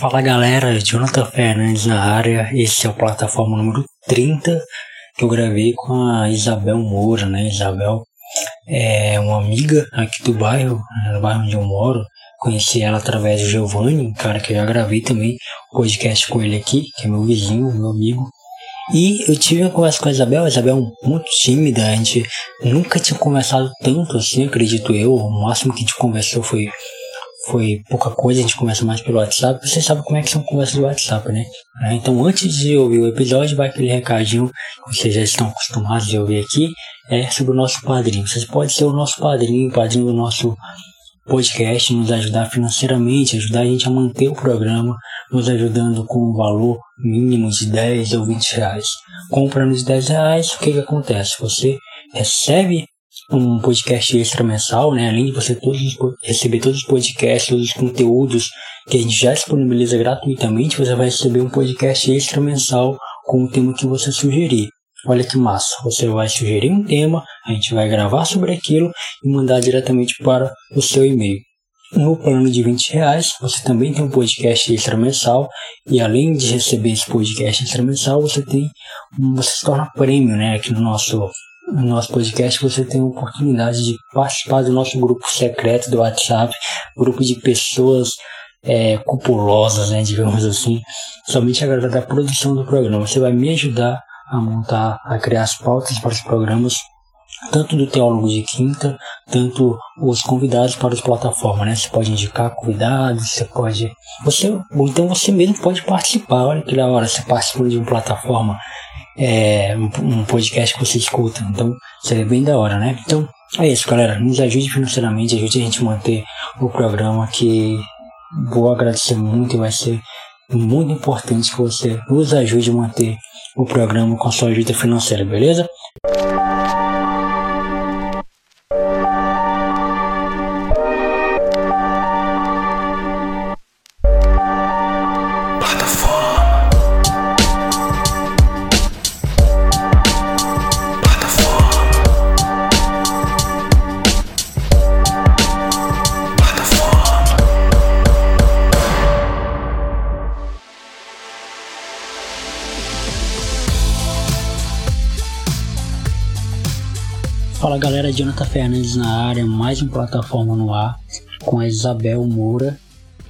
Fala galera, Jonathan Fernandes na área, esse é o plataforma número 30 que eu gravei com a Isabel Moura, né? Isabel é uma amiga aqui do bairro, né? bairro onde eu moro. Conheci ela através do Giovanni, um cara que eu já gravei também um podcast com ele aqui, que é meu vizinho, meu amigo. E eu tive uma conversa com a Isabel, a Isabel é muito tímida, a gente nunca tinha conversado tanto assim, acredito eu. O máximo que a gente conversou foi foi pouca coisa, a gente conversa mais pelo WhatsApp. Você sabe como é que são conversas do WhatsApp, né? É, então, antes de ouvir o episódio, vai aquele recadinho que vocês já estão acostumados a ouvir aqui, é sobre o nosso padrinho. Vocês podem ser o nosso padrinho, padrinho do nosso podcast, nos ajudar financeiramente, ajudar a gente a manter o programa, nos ajudando com um valor mínimo de 10 ou 20 reais. Comprando de 10 reais, o que, que acontece? Você recebe um podcast extra mensal, né? Além de você todos, receber todos os podcasts, todos os conteúdos que a gente já disponibiliza gratuitamente, você vai receber um podcast extra mensal com o tema que você sugerir. Olha que massa! Você vai sugerir um tema, a gente vai gravar sobre aquilo e mandar diretamente para o seu e-mail. No plano de 20 reais, você também tem um podcast extra mensal e além de receber esse podcast extra mensal, você tem você se torna prêmio, né? Aqui no nosso no nosso podcast você tem a oportunidade de participar do nosso grupo secreto do WhatsApp, grupo de pessoas é, cupulosas, né, digamos assim, somente a galera da produção do programa. Você vai me ajudar a montar, a criar as pautas para os programas, tanto do Teólogo de Quinta, tanto os convidados para as plataformas, né? Você pode indicar convidados, você pode. Você, ou então você mesmo pode participar. Olha que da hora, você participa de uma plataforma é, um, podcast que você escuta. Então, seria bem da hora, né? Então, é isso, galera. Nos ajude financeiramente, ajude a gente a manter o programa que vou agradecer muito e vai ser muito importante que você nos ajude a manter o programa com sua ajuda financeira, beleza? Fala galera, Jonathan Fernandes na área, mais uma plataforma no ar com a Isabel Moura,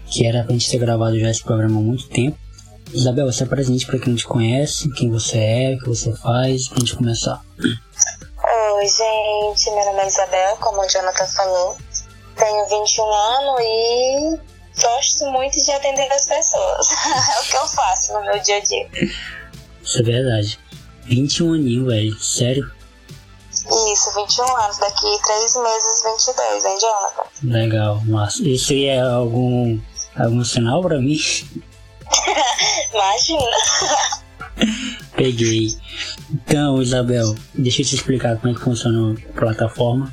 que era pra gente ter gravado já esse programa há muito tempo. Isabel, você é presente para quem não te conhece, quem você é, o que você faz, pra gente começar. Oi, gente, meu nome é Isabel, como o Jonathan falou. Tenho 21 anos e gosto muito de atender as pessoas. é o que eu faço no meu dia a dia. Isso é verdade. 21 aninhos, velho, sério? Isso, 21 anos. Daqui 3 meses, 22, hein, Jonathan? Legal, mas isso é algum, algum sinal pra mim? Imagina. Peguei. Então, Isabel, deixa eu te explicar como é que funciona a plataforma.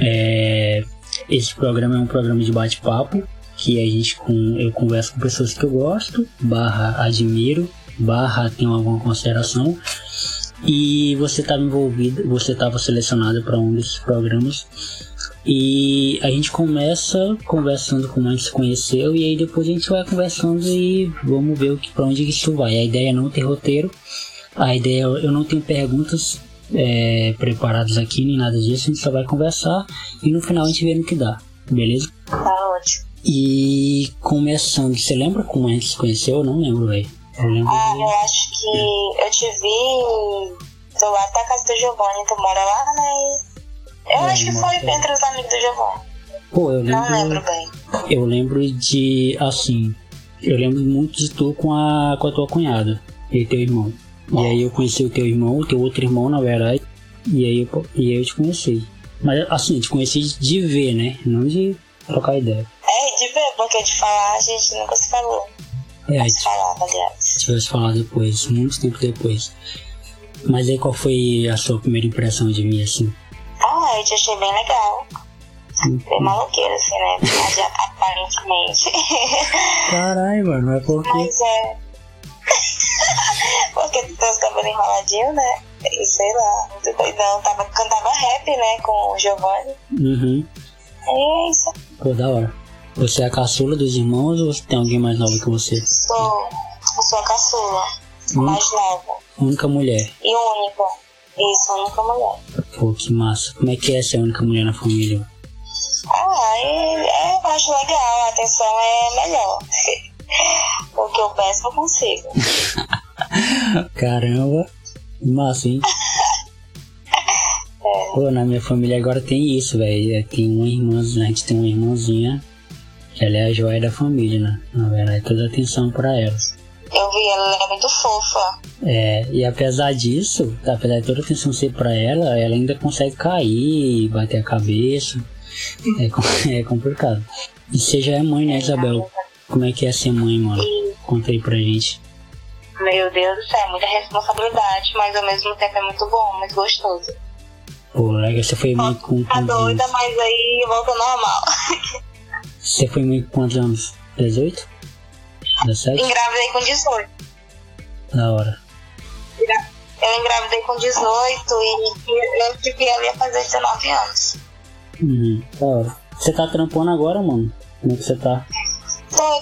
É, esse programa é um programa de bate-papo que a gente com, eu converso com pessoas que eu gosto, barra admiro, barra tenho alguma consideração e você estava envolvido, você estava selecionado para um desses programas e a gente começa conversando como a gente se conheceu e aí depois a gente vai conversando e vamos ver o que para onde isso vai. A ideia é não ter roteiro, a ideia é, eu não tenho perguntas é, preparadas aqui nem nada disso, a gente só vai conversar e no final a gente vê no que dá, beleza? Tá ótimo. E começando, você lembra como a gente se conheceu? Eu não lembro, velho. Ah, eu acho que eu te vi do lado da casa do Giovanni, tu mora lá, né? Eu é, acho que foi é. entre os amigos do Giovanni. Pô, eu lembro. Não lembro bem. Eu lembro de, assim, eu lembro muito de tu com a, com a tua cunhada e teu irmão. E aí eu conheci o teu irmão, o teu outro irmão, na verdade. E aí, eu, e aí eu te conheci. Mas assim, te conheci de ver, né? Não de trocar ideia. É, de ver, porque de falar a gente nunca se falou. É, a gente falava, aliás. Tivesse falar depois, muito tempo depois. Mas aí qual foi a sua primeira impressão de mim, assim? Ah, eu te achei bem legal. Bem uhum. maluqueiro, assim, né? Mas, aparentemente. Caralho, mano, é porque. Mas é. porque tu tem os cabelos enroladinhos, né? E sei lá. Então, tava, cantava rap, né? Com o Giovanni. Uhum. E é isso. Pô, da hora. Você é a caçula dos irmãos ou você tem alguém mais novo que você? Sou, eu sou a caçula, Hum. mais nova. Única mulher. E única. Isso, única mulher. Pô, que massa. Como é que é ser a única mulher na família? Ah, é, eu acho legal, a atenção é melhor. o que eu peço eu consigo. Caramba, massa, hein? Pô, na minha família agora tem isso, velho. É, Tem uma irmãzinha, a gente tem uma irmãzinha que ela é a joia da família, né? Na verdade, toda atenção pra ela. Eu vi, ela é muito fofa. É, e apesar disso, apesar de toda a atenção ser pra ela, ela ainda consegue cair, bater a cabeça. É, é complicado. E você já é mãe, né, Isabel? Como é que é ser mãe, mano? Conta aí pra gente. Meu Deus do céu, é muita responsabilidade, mas ao mesmo tempo é muito bom, muito gostoso. Pô, legal, você foi mãe com Tá doida, anos? mas aí volta normal. Você foi mãe com quantos anos? 18? 17? Engravidei com 18. Da hora. Eu engravidei com 18 e eu tive ela ia fazer 19 anos. Uhum, da hora. Você tá trampando agora, mano? Como é que você tá? Tô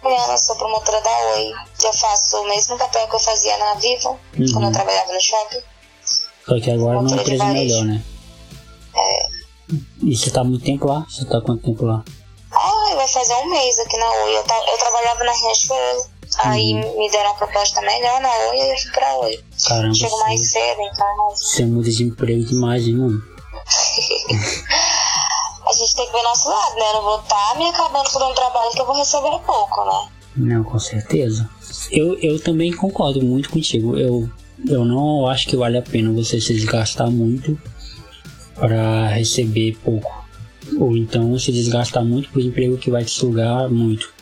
trabalhando, eu sou promotora da Oi. Eu faço o mesmo papel que eu fazia na Vivo, quando eu Uhum. trabalhava no shopping. Só que agora numa de empresa melhor, né? E você tá muito tempo lá? Você tá quanto tempo lá? Ah, vai fazer um mês aqui na Oi. Eu, ta- eu trabalhava na Riachuelo. Aí me deram uma proposta melhor na Oi e eu fui pra Oi. Caramba, Chego mais cedo, então você muda de emprego demais, hein, mano? a gente tem que ver nosso lado, né? Eu não vou estar me acabando por um trabalho que eu vou receber pouco, né? Não, com certeza. Eu, eu também concordo muito contigo. Eu, eu não acho que vale a pena você se desgastar muito para receber pouco. Ou então se desgastar muito por emprego que vai te sugar muito.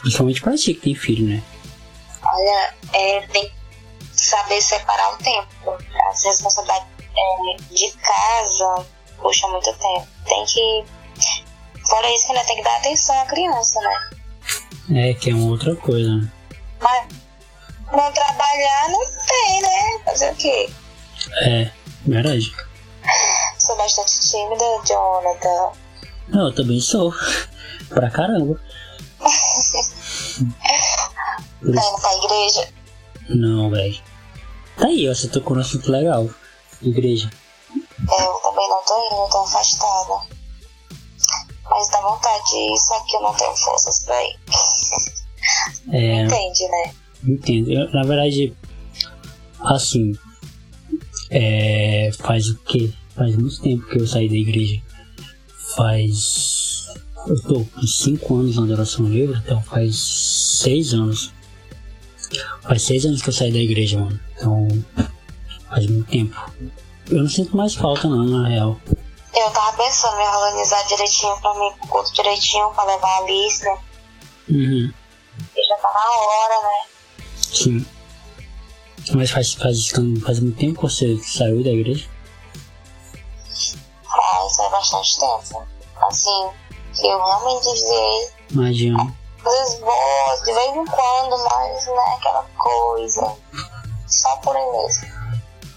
Principalmente pra ti que tem filho, né? Olha, é, tem que saber separar o tempo. As responsabilidades é, de casa puxa muito tempo. Tem que. Fora isso, que ainda tem que dar atenção à criança, né? É, que é uma outra coisa, né? Mas não trabalhar não tem, né? Fazer o quê? É, verdade. Sou bastante tímida, Jonathan. Não, eu também sou. pra caramba. Por Tá indo pra igreja? Não, velho. Tá aí, ó, você tocou no assunto legal. Igreja. É, Eu também não tô indo, eu tô afastada. Mas dá vontade de ir, só que eu não tenho forças pra ir. É, Entende, né? entendo. Eu, na verdade, assim, é, faz o quê? Faz muito tempo que eu saí da igreja. Faz. Eu tô com 5 anos na adoração livre, então faz 6 anos. Faz 6 anos que eu saí da igreja, mano. Então, faz muito tempo. Eu não sinto mais falta, não, na real. Eu tava pensando em organizar direitinho pra mim, com tudo direitinho, pra levar a lista. Uhum, E já tá na hora, né? sim. Mas faz, faz, faz muito tempo que você saiu da igreja? Faz é bastante tempo. Assim, eu realmente desviei. Imagina. Vezes vou, de vez em quando, mas não é aquela coisa. Só por aí mesmo.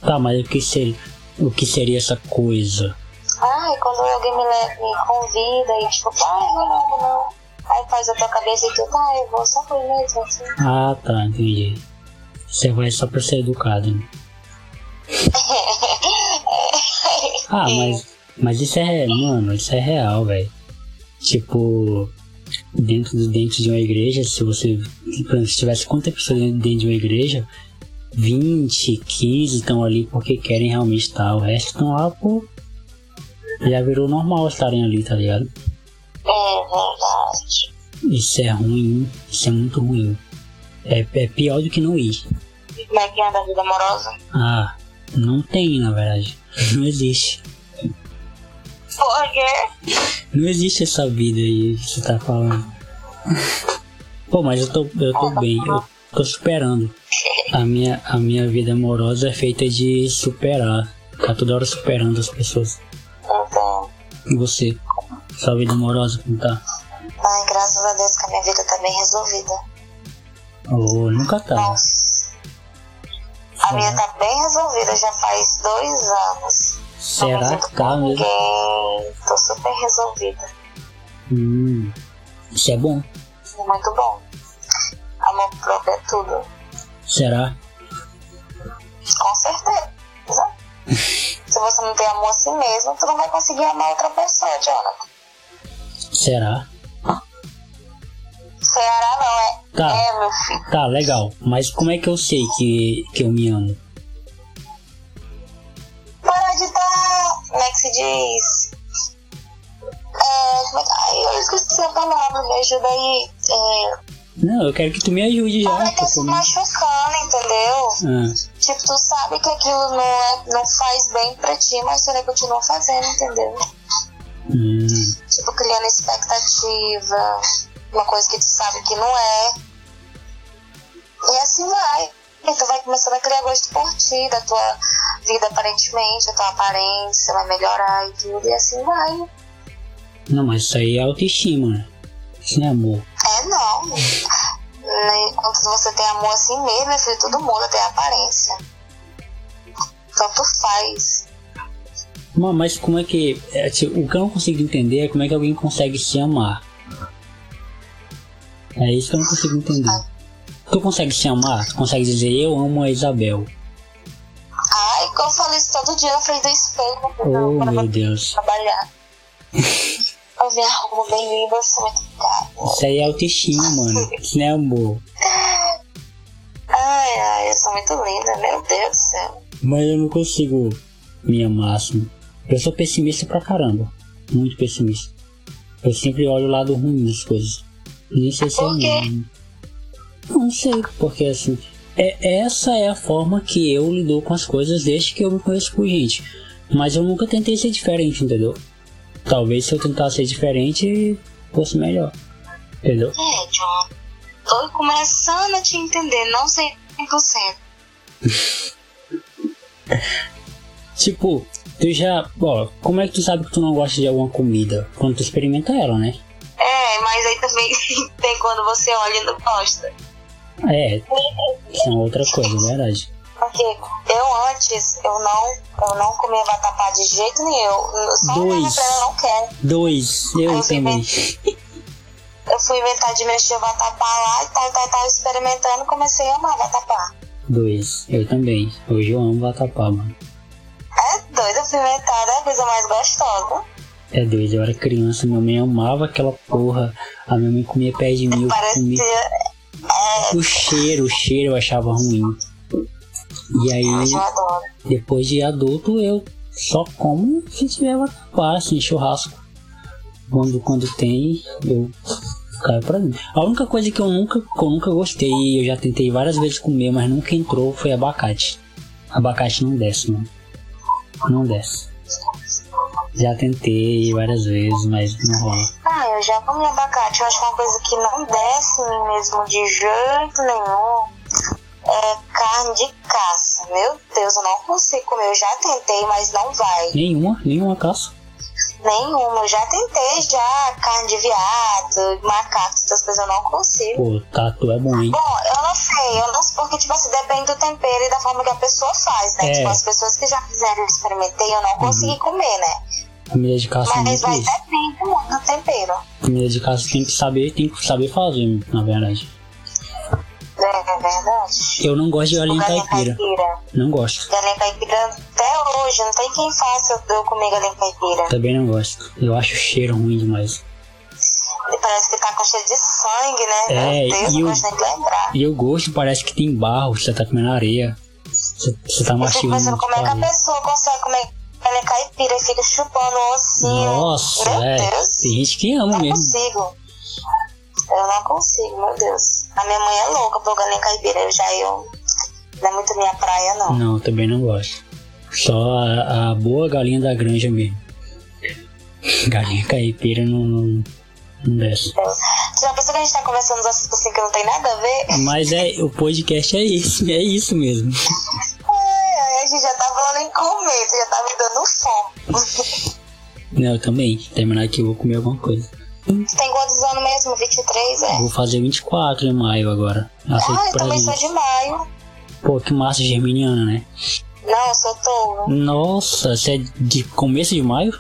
Tá, mas o que seria, o que seria essa coisa? Ai, quando alguém me, leva, me convida e tipo, ai, não, não, não. Aí faz a tua cabeça e tudo, ai, eu vou só por aí mesmo, assim. Ah, tá, entendi. Você vai só pra ser educado, né? Ah, mas, mas isso é, mano, isso é real, velho. Tipo, dentro, do- dentro de uma igreja, se você, por exemplo, se tivesse quantas pessoas dentro de uma igreja, 20, 15 estão ali porque querem realmente estar, o resto estão lá por. Já virou normal estarem ali, tá ligado? É verdade. Isso é ruim, isso é muito ruim. É, é pior do que não ir. Como é que anda a vida amorosa? Ah, não tem, na verdade. Não existe. Quê? Não existe essa vida aí que você tá falando. Pô, mas eu tô, eu tô bem, eu tô superando. A minha, a minha vida amorosa é feita de superar. Ficar toda hora superando as pessoas. Então, E você? Sua vida amorosa, como tá? ai, graças a Deus que a minha vida tá bem resolvida. Oh, nunca tá. Nossa. A minha tá bem resolvida já faz dois anos. Será que tá mesmo? Tô super resolvida. Hum, Isso é bom. Muito bom. Amor próprio é tudo. Será? Com certeza. Se você não tem amor a si mesmo, tu não vai conseguir amar outra pessoa, Jonathan. Será? Será não, é? Tá. É, meu filho. Tá, legal. Mas como é que eu sei que, que eu me amo? Para de dar. Como é que se diz? É. Como é que... Ai, eu esqueci a palavra, me ajuda aí. É, Não, eu quero que tu me ajude já. para de porque se machucando, entendeu? Ah, Tipo, tu sabe que aquilo não, é, não faz bem pra ti, mas tu ainda continua fazendo, entendeu? hum, Tipo, criando expectativa, uma coisa que tu sabe que não é. E assim vai. E tu vai começando a criar gosto por ti, da tua vida aparentemente, a tua aparência vai melhorar e tudo, e assim vai. não, mas isso aí é autoestima? Isso não é amor. É não. Quando você tem amor assim mesmo, meu filho, tudo muda, até a aparência. Tanto faz. Mas, mas como é que. é, o que eu não consigo entender é como é que alguém consegue se amar. É isso que eu não consigo entender. Tu consegue se amar? Tu consegue dizer eu amo a Isabel? Ai, eu falo isso todo dia na frente do espelho, Oh eu meu Deus. trabalhar. Eu me arrumo bem linda, eu sou muito gata. Isso aí é autoestima, mano. Isso não é amor. Ai, ai, eu sou muito linda, meu Deus do céu. Mas eu não consigo me amar assim. Eu sou pessimista pra caramba. Muito pessimista. Eu sempre olho o lado ruim das coisas. Nem sei se é quê? Não. Sei, porque assim. É, essa é a forma que eu lido com as coisas desde que eu me conheço por gente. Mas eu nunca tentei ser diferente, entendeu? Talvez se eu tentasse ser diferente fosse melhor. Entendeu? É, John, tô começando a te entender, não 100%. Tipo, tu já. Ó, como é que tu sabe que tu não gosta de alguma comida? Quando tu experimenta ela, né? É, mas aí também tem quando você olha e não gosta. É, isso é outra coisa, é verdade. Porque eu antes, eu não, eu não comia vatapá de jeito nenhum. Eu só Dois. pra ela, não quero. Dois, eu Eu também. Eu fui inventar de mexer o vatapá lá e tal, tal, tal, experimentando, comecei a amar vatapá. Dois, eu também. Hoje eu amo vatapá, mano. É doido, apimentado é a coisa mais gostosa. É dois, eu era criança, minha mãe amava aquela porra. A minha mãe comia pé de mil, comia. O cheiro, o cheiro eu achava ruim. E aí, depois de adulto, eu só como se tiver vatapá, assim, churrasco. Quando, quando tem, eu caio pra mim. A única coisa que eu nunca, que eu nunca gostei, e eu já tentei várias vezes comer, mas nunca entrou, foi abacate. Abacate não desce, mano. Não desce. Já tentei várias vezes, mas não rola. Eu já comi abacate. Eu acho que uma coisa que não desce mesmo de jeito nenhum é carne de caça. Meu Deus, eu não consigo comer. Eu já tentei, mas não vai. Nenhuma, nenhuma caça. Nenhuma. Eu já tentei já carne de viado, macaco, essas coisas eu não consigo. Pô, tatu é bom, hein? Bom, eu não sei, eu não sei, porque, tipo assim, depende do tempero e da forma que a pessoa faz, né? É. Tipo, as pessoas que já fizeram, eu experimentei, eu não consegui comer, né? Comida de caça é Mas vai isso. depende muito do tempero. Comida de caça tem que saber, tem que saber fazer, na verdade. É, é verdade. Eu não gosto de galinha galinha caipira. caipira. Não gosto. Galinha caipira, até hoje, não tem quem faça eu comer galinha caipira. Também não gosto. Eu acho o cheiro ruim demais. Parece que tá com cheiro de sangue, né? É, Deus, e lembrar. E o gosto parece que tem barro, você tá comendo areia. Você, você tá Eu fico pensando como é que a pessoa consegue comer galinha caipira e fica chupando o ossinho. Nossa, Meu é. Deus. Tem gente que ama Não mesmo. consigo. Eu não consigo, meu Deus. A minha mãe é louca por galinha caipira. Eu já eu. Não é muito minha praia, não. Não, também não gosto. Só a, a boa galinha da granja mesmo. Galinha caipira não, não, não desce. Já pensou que a gente tá conversando uns assuntos assim que não tem nada a ver? Mas é, o podcast é isso, é isso mesmo. Ai, a gente já tá falando em comer, já tá me dando fome. Não, eu também. Terminar aqui eu vou comer alguma coisa. Você tem quantos anos mesmo? 23, é? Vou fazer 24 de maio agora. Aceito Ah, eu também sou de maio. Pô, que massa germiniana, né? Não, eu sou touro. Nossa, você é de começo de maio?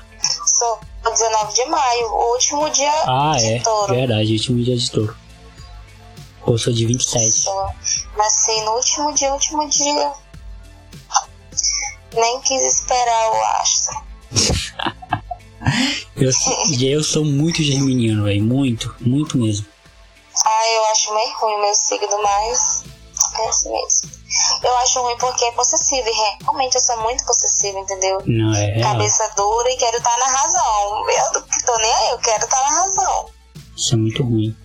Sou 19 de maio, o último dia Ah, de é. touro. Verdade, último dia de touro. Pô, eu sou de 27. Sou- Nasci no último dia, último dia. Nem quis esperar o astro. Eu, e eu sou muito germiniano, velho. Muito, muito mesmo. Ah, eu acho meio ruim o meu signo, mas é assim mesmo. Eu acho ruim porque é possessivo, e realmente eu sou muito possessiva, entendeu? Não, é. Cabeça dura e quero estar na razão. Eu tô nem aí, eu quero estar na razão. Isso é muito ruim.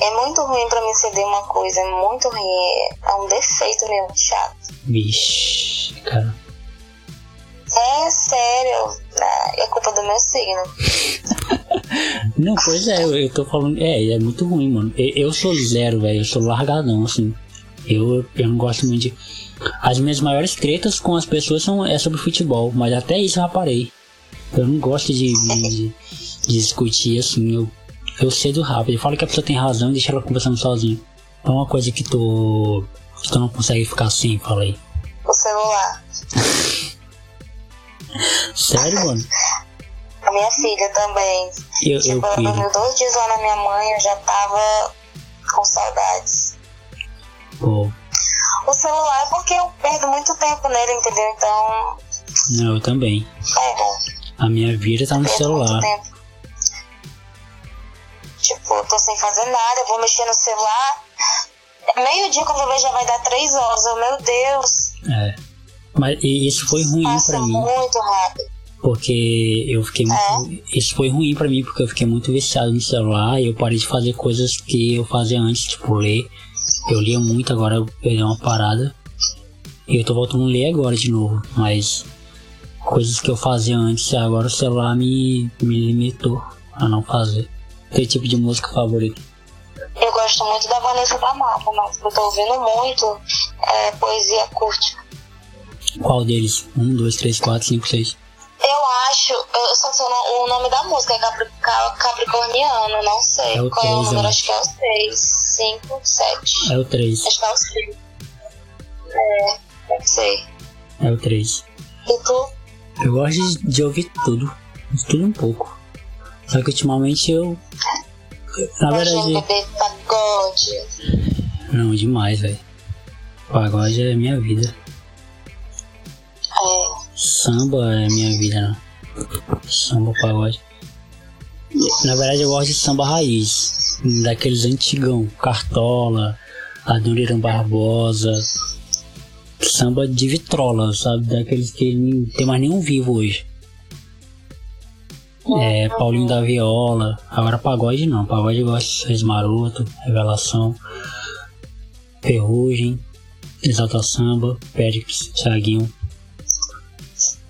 É muito ruim pra mim ceder uma coisa, é muito ruim. É um defeito meu, chato. Vixe, cara. É sério, né? é culpa do meu signo. Não, pois é, eu, eu tô falando. É, é muito ruim, mano. Eu, eu sou zero, velho. Eu sou largadão, assim. Eu, eu não gosto muito de. As minhas maiores tretas com as pessoas são, é sobre futebol, mas até isso eu já parei. Eu não gosto de, de, de- discutir, assim. Eu, eu cedo rápido. Eu falo que a pessoa tem razão e deixa ela conversando sozinha. É uma coisa que que tu não consegue ficar fala aí. O celular. Sério, mano? A minha filha também. Eu, eu Tipo, ela piro. dormiu dois dias lá na minha mãe, eu já tava com saudades. Pô, O celular é porque eu perdo muito tempo nele, entendeu? Então, não, eu também. é. A minha vida tá no celular. Tipo, eu tô sem fazer nada, eu vou mexer no celular. Meio dia quando eu vejo já vai dar três horas. Eu, meu Deus, É. Mas e isso foi ruim passa pra mim. muito rápido. Porque eu fiquei muito. Isso foi ruim pra mim, porque eu fiquei muito viciado no celular e eu parei de fazer coisas que eu fazia antes, tipo ler. Eu lia muito, agora eu dei uma parada. E eu tô voltando a ler agora de novo. Mas coisas que eu fazia antes, agora o celular me, me limitou a não fazer. Que tipo de música favorita? Eu gosto muito da Vanessa da Mata, mas eu tô ouvindo muito é, poesia acústica. Qual deles? Um, dois, três, quatro, cinco, seis. Eu acho, eu só sei o no- o nome da música, é Capri- Ca- Capricorniano, não sei. É o Qual é o três, número? acho. Que é o 6, 5, 7. É o três. Acho que é o 6. É, não sei. É o três. E tu? Eu gosto de, de ouvir tudo. De tudo um pouco. Só que ultimamente eu. Na de verdade. pagode? Não, demais, velho. Pagode é minha vida. É. Samba é minha vida, né? Samba, pagode. Na verdade eu gosto de samba raiz. Daqueles antigão. Cartola, Adoniran Barbosa. Samba de vitrola, sabe? Daqueles que não tem mais nenhum vivo hoje. É, Paulinho da Viola. Agora pagode não. Pagode eu gosto de Seis Maroto, Revelação, Ferrugem, Exalta Samba, Périx, Thiaguinho.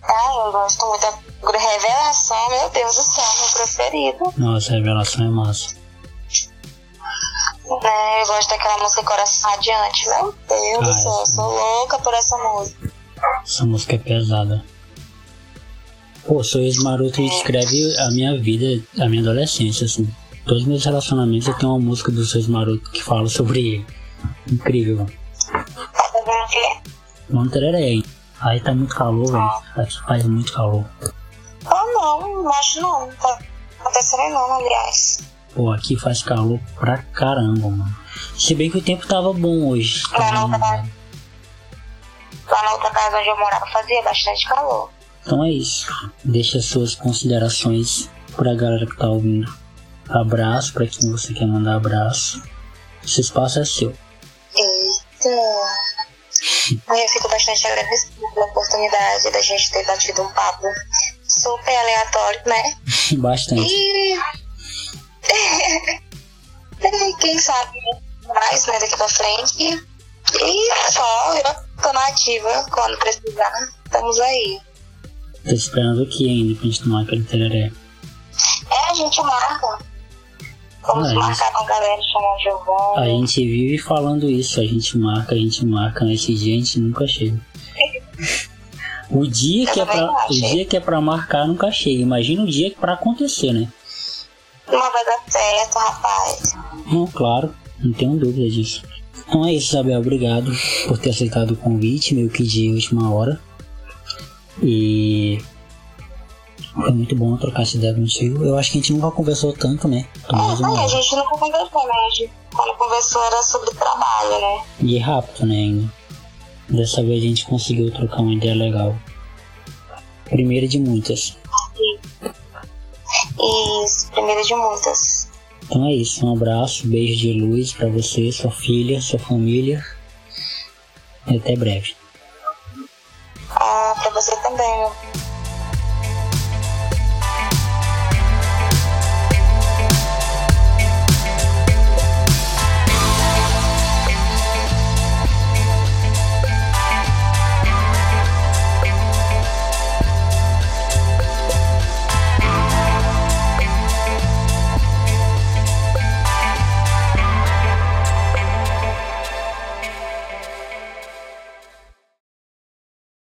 Ah, eu gosto muito da Revelação, meu Deus do céu, meu preferido. Nossa, Revelação é massa. Né, eu gosto daquela música Coração Adiante. Meu Deus do Ah, céu, eu sou louca por essa música. Essa música é pesada. Pô, Sorriso Maroto descreve a minha vida, a minha adolescência, assim. Todos os meus relacionamentos eu tenho uma música do Sorriso Maroto que fala sobre ele. Incrível. Tá tereré, hein? Aí tá muito calor, velho. Aqui faz muito calor. Ah, não, não acho não. Não tá acontecendo não, aliás. Pô, aqui faz calor pra caramba, mano. Se bem que o tempo tava bom hoje. Lá na outra casa onde eu morava fazia bastante calor. Então é isso. Deixa suas considerações pra galera que tá ouvindo. Abraço pra quem você quer mandar abraço. Esse espaço é seu. Eita. Aí eu fico bastante agradecida pela oportunidade da gente ter batido um papo super aleatório, né? Bastante. E. E quem sabe mais, né, daqui pra frente. E só eu tô na ativa quando precisar. Estamos aí. Tô esperando aqui ainda pra gente tomar aquele tereré. É, a gente marca. Vamos Ah, é marcar com a galera, chamar o A Giovanni. gente vive falando isso, a gente marca, a gente marca, nesse dia a gente nunca chega. O dia que é pra, o dia que é pra marcar nunca chega. Imagina o dia que é pra acontecer, né? Não vai dar certo, rapaz. Não, claro, não tenho dúvida disso. Então é isso, Isabel. Obrigado por ter aceitado o convite, meio que de última hora. E Foi muito bom trocar essa ideia contigo. Eu acho que a gente nunca conversou tanto, né? É, não, a gente nunca conversou, né? A gente, quando conversou era sobre trabalho, né? E rápido, né, ainda. Dessa vez a gente conseguiu trocar uma ideia legal. Primeira de muitas. Isso, primeira de muitas. Então é isso, um abraço, beijo de luz para você, sua filha, sua família. E até breve também.